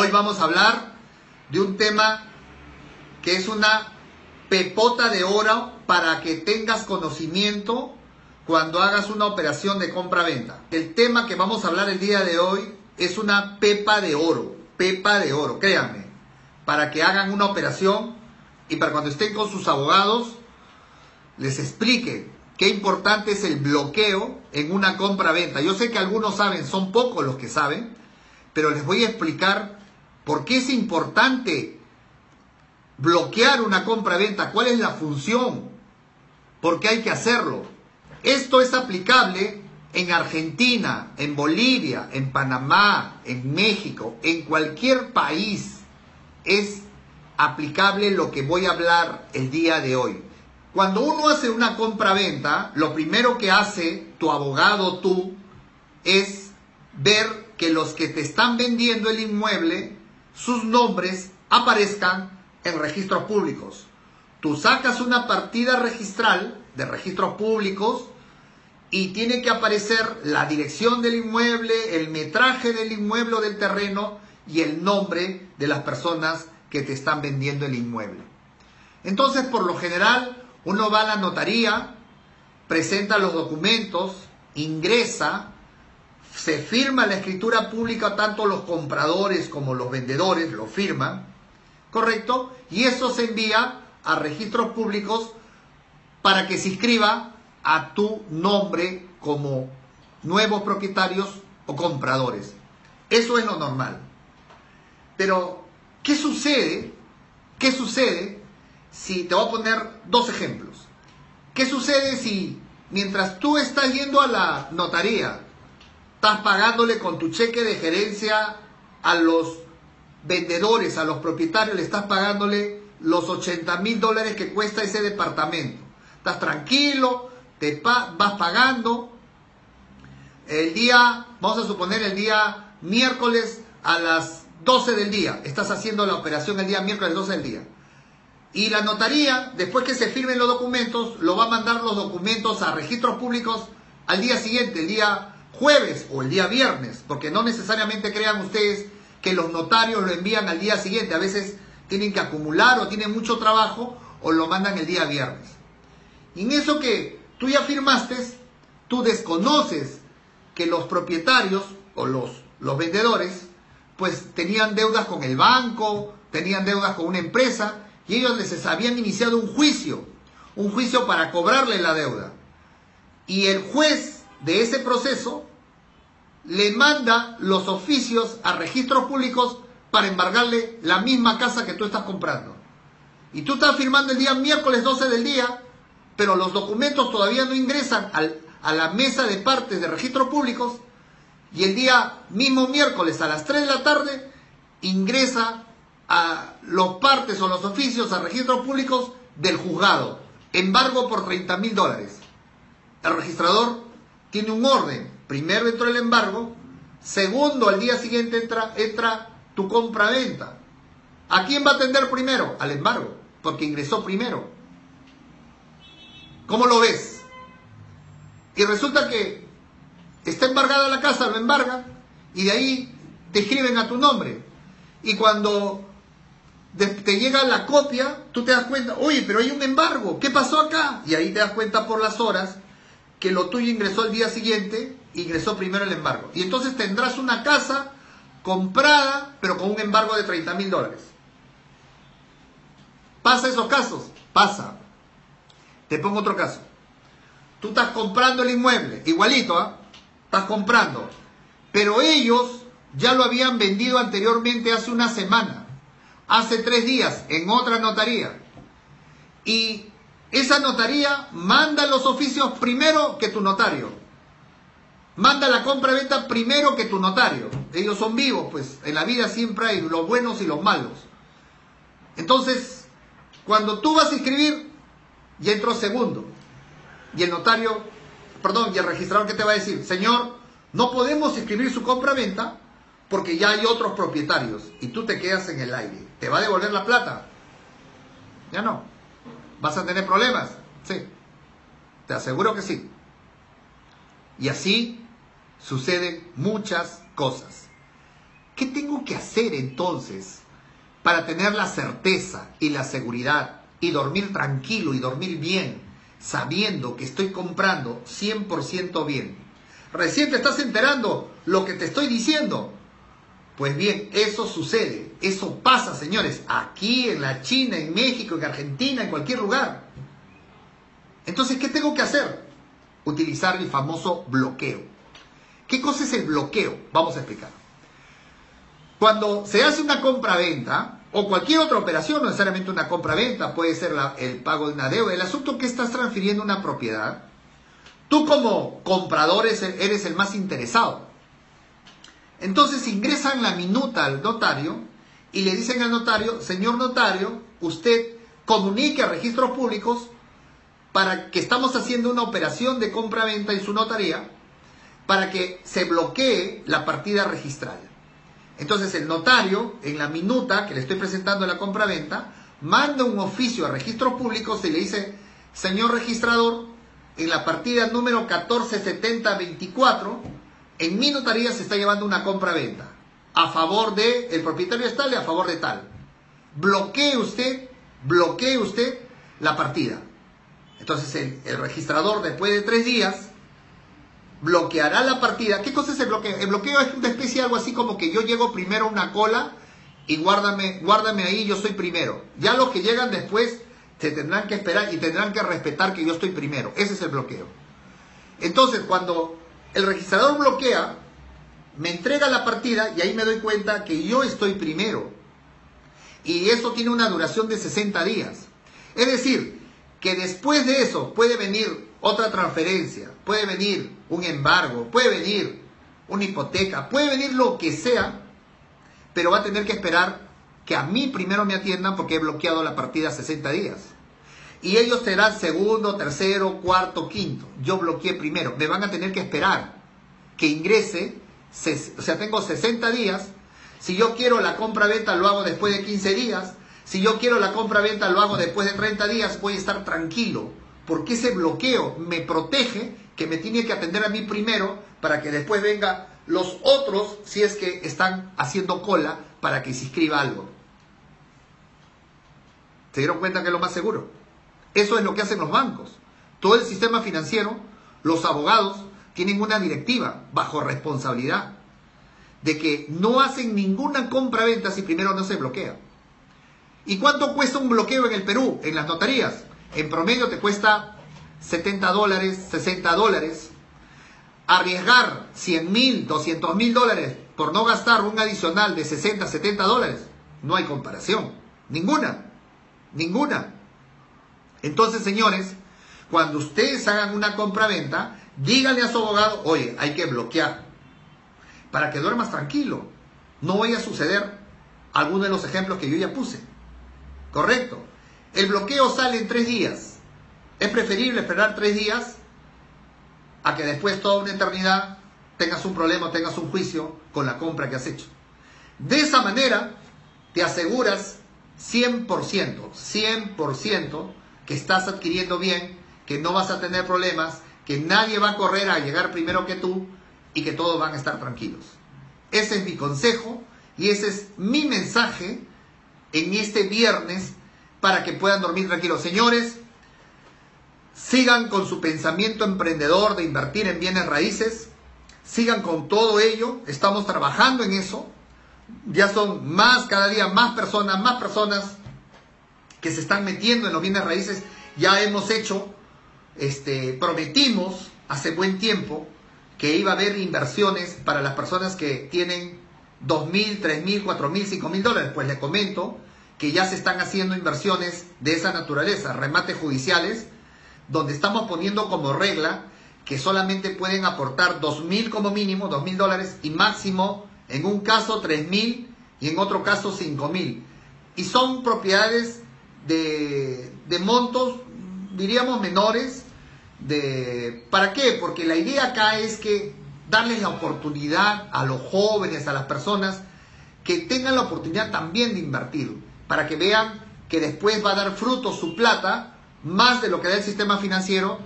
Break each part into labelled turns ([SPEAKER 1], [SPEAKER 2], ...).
[SPEAKER 1] Hoy vamos a hablar de un tema que es una pepota de oro para que tengas conocimiento cuando hagas una operación de compra-venta. El tema que vamos a hablar el día de hoy es una pepa de oro, pepa de oro, créanme, para que hagan una operación y para cuando estén con sus abogados les explique qué importante es el bloqueo en una compra-venta. Yo sé que algunos saben, son pocos los que saben, pero les voy a explicar por qué es importante bloquear una compra-venta, cuál es la función, por qué hay que hacerlo. Esto es aplicable en Argentina, en Bolivia, en Panamá, en México, en cualquier país. Es aplicable lo que voy a hablar el día de hoy. Cuando uno hace una compra-venta, lo primero que hace tu abogado, tú, es ver que los que te están vendiendo el inmueble, sus nombres aparezcan en registros públicos. Tú sacas una partida registral de registros públicos y tiene que aparecer la dirección del inmueble, el metraje del inmueble o del terreno y el nombre de las personas que te están vendiendo el inmueble. Entonces, por lo general, uno va a la notaría, presenta los documentos, ingresa, se firma la escritura pública, tanto los compradores como los vendedores lo firman, ¿correcto? Y eso se envía a registros públicos para que se inscriba a tu nombre como nuevos propietarios o compradores. Eso es lo normal. Pero, ¿qué sucede? ¿Qué sucede si te voy a poner dos ejemplos? ¿Qué sucede si mientras tú estás yendo a la notaría, estás pagándole con tu cheque de gerencia a los vendedores, a los propietarios, le estás pagándole los 80 mil dólares que cuesta ese departamento. Estás tranquilo, te vas pagando. El día, vamos a suponer el día miércoles a las 12 del día. Estás haciendo la operación el día miércoles 12 del día. Y la notaría, después que se firmen los documentos, lo va a mandar los documentos a registros públicos al día siguiente, el día jueves o el día viernes, porque no necesariamente crean ustedes que los notarios lo envían al día siguiente, a veces tienen que acumular o tienen mucho trabajo o lo mandan el día viernes. Y en eso que tú ya firmaste, tú desconoces que los propietarios o los, los vendedores pues tenían deudas con el banco, tenían deudas con una empresa y ellos les habían iniciado un juicio, un juicio para cobrarle la deuda. Y el juez de ese proceso le manda los oficios a registros públicos para embargarle la misma casa que tú estás comprando. Y tú estás firmando el día miércoles 12 del día, pero los documentos todavía no ingresan a la mesa de partes de registros públicos y el día mismo miércoles a las 3 de la tarde ingresa a los partes o los oficios a registros públicos del juzgado. Embargo por 30 mil dólares. El registrador tiene un orden. Primero entró el embargo, segundo al día siguiente entra, entra tu compra-venta. ¿A quién va a atender primero? Al embargo, porque ingresó primero. ¿Cómo lo ves? Y resulta que está embargada la casa, lo embarga, y de ahí te escriben a tu nombre. Y cuando te llega la copia, tú te das cuenta, oye, pero hay un embargo, ¿qué pasó acá? Y ahí te das cuenta por las horas que lo tuyo ingresó el día siguiente, ingresó primero el embargo. Y entonces tendrás una casa comprada, pero con un embargo de 30 mil dólares. ¿Pasa esos casos? Pasa. Te pongo otro caso. Tú estás comprando el inmueble, igualito, ¿ah? Estás comprando. Pero ellos ya lo habían vendido anteriormente hace una semana, hace tres días, en otra notaría. Y esa notaría manda los oficios primero que tu notario. Manda la compra-venta primero que tu notario. Ellos son vivos, pues en la vida siempre hay los buenos y los malos. Entonces, cuando tú vas a escribir, ya entró segundo. Y el notario, perdón, y el registrador que te va a decir, señor, no podemos escribir su compra-venta porque ya hay otros propietarios y tú te quedas en el aire. ¿Te va a devolver la plata? Ya no. ¿Vas a tener problemas? Sí. Te aseguro que sí. Y así suceden muchas cosas. ¿Qué tengo que hacer entonces para tener la certeza y la seguridad y dormir tranquilo y dormir bien, sabiendo que estoy comprando 100% bien? Recién te estás enterando lo que te estoy diciendo. Pues bien, eso sucede, eso pasa, señores, aquí en la China, en México, en Argentina, en cualquier lugar. Entonces, ¿qué tengo que hacer? Utilizar el famoso bloqueo. ¿Qué cosa es el bloqueo? Vamos a explicar. Cuando se hace una compra-venta o cualquier otra operación, no necesariamente una compra-venta, puede ser el pago de una deuda, el asunto que estás transfiriendo una propiedad, tú como comprador eres el más interesado. Entonces ingresan la minuta al notario y le dicen al notario, señor notario, usted comunique a registros públicos para que estamos haciendo una operación de compra-venta en su notaría para que se bloquee la partida registrada. Entonces el notario, en la minuta que le estoy presentando en la compra-venta, manda un oficio a registros públicos y le dice, señor registrador, en la partida número 147024, en mi notaría se está llevando una compra-venta a favor de el propietario de tal y a favor de tal. Bloquee usted, bloquee usted la partida. Entonces el, el, registrador después de tres días bloqueará la partida. ¿Qué cosa es el bloqueo? El bloqueo es una especie de algo así como que yo llego primero a una cola y guárdame, guárdame ahí, yo soy primero. Ya los que llegan después se tendrán que esperar y tendrán que respetar que yo estoy primero. Ese es el bloqueo. Entonces cuando el registrador bloquea, me entrega la partida y ahí me doy cuenta que yo estoy primero. Y eso tiene una duración de 60 días. Es decir, que después de eso puede venir otra transferencia, puede venir un embargo, puede venir una hipoteca, puede venir lo que sea, pero va a tener que esperar que a mí primero me atiendan porque he bloqueado la partida 60 días. Y ellos serán segundo, tercero, cuarto, quinto. Yo bloqueé primero. Me van a tener que esperar que ingrese. O sea, tengo 60 días. Si yo quiero la compra-venta lo hago después de 15 días. Si yo quiero la compra-venta lo hago después de 30 días. Voy a estar tranquilo. Porque ese bloqueo me protege que me tiene que atender a mí primero para que después venga los otros si es que están haciendo cola para que se inscriba algo. ¿Se dieron cuenta que es lo más seguro? Eso es lo que hacen los bancos. Todo el sistema financiero, los abogados, tienen una directiva bajo responsabilidad de que no hacen ninguna compra-venta si primero no se bloquea. ¿Y cuánto cuesta un bloqueo en el Perú, en las notarías? En promedio te cuesta 70 dólares, 60 dólares. Arriesgar 100 mil, 200 mil dólares por no gastar un adicional de 60, 70 dólares, no hay comparación. Ninguna. Ninguna. Entonces, señores, cuando ustedes hagan una compra-venta, díganle a su abogado, oye, hay que bloquear, para que duermas tranquilo. No vaya a suceder alguno de los ejemplos que yo ya puse. Correcto. El bloqueo sale en tres días. Es preferible esperar tres días a que después toda una eternidad tengas un problema, tengas un juicio con la compra que has hecho. De esa manera te aseguras 100%, 100% que estás adquiriendo bien, que no vas a tener problemas, que nadie va a correr a llegar primero que tú y que todos van a estar tranquilos. Ese es mi consejo y ese es mi mensaje en este viernes para que puedan dormir tranquilos. Señores, sigan con su pensamiento emprendedor de invertir en bienes raíces, sigan con todo ello, estamos trabajando en eso. Ya son más, cada día más personas, más personas que se están metiendo en los bienes raíces, ya hemos hecho, este, prometimos hace buen tiempo que iba a haber inversiones para las personas que tienen dos mil, tres mil, cuatro mil, cinco mil dólares. Pues les comento que ya se están haciendo inversiones de esa naturaleza, remates judiciales, donde estamos poniendo como regla que solamente pueden aportar dos mil como mínimo, dos mil dólares, y máximo, en un caso, tres mil y en otro caso, cinco mil. Y son propiedades de, montos, diríamos, menores. De, ¿Para qué? Porque la idea acá es que darles la oportunidad a los jóvenes, a las personas, que tengan la oportunidad también de invertir, para que vean que después va a dar fruto su plata, más de lo que da el sistema financiero,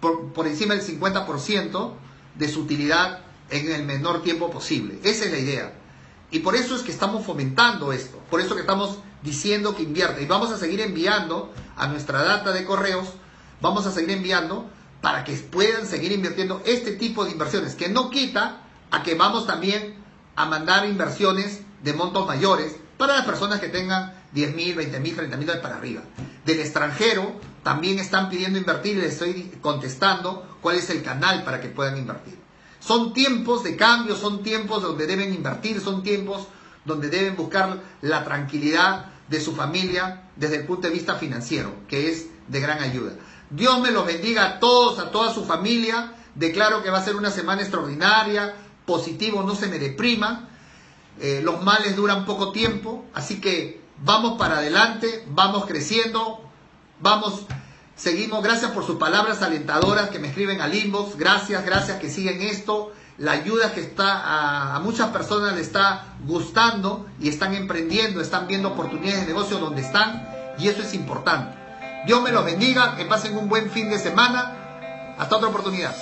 [SPEAKER 1] por, por encima del 50% de su utilidad en el menor tiempo posible. Esa es la idea. Y por eso es que estamos fomentando esto, por eso que estamos diciendo que invierte. Y vamos a seguir enviando a nuestra data de correos, vamos a seguir enviando para que puedan seguir invirtiendo este tipo de inversiones, que no quita a que vamos también a mandar inversiones de montos mayores para las personas que tengan 10 mil, 20 mil, 30 mil dólares para arriba. Del extranjero también están pidiendo invertir y les estoy contestando cuál es el canal para que puedan invertir. Son tiempos de cambio, son tiempos donde deben invertir, son tiempos donde deben buscar la tranquilidad de su familia desde el punto de vista financiero, que es de gran ayuda. Dios me los bendiga a todos, a toda su familia. Declaro que va a ser una semana extraordinaria, positivo, no se me deprima. Eh, los males duran poco tiempo, así que vamos para adelante, vamos creciendo, vamos, seguimos. Gracias por sus palabras alentadoras que me escriben al inbox. Gracias, gracias que siguen esto. La ayuda que está a, a muchas personas le está gustando y están emprendiendo, están viendo oportunidades de negocio donde están y eso es importante. Dios me los bendiga, que pasen un buen fin de semana. Hasta otra oportunidad.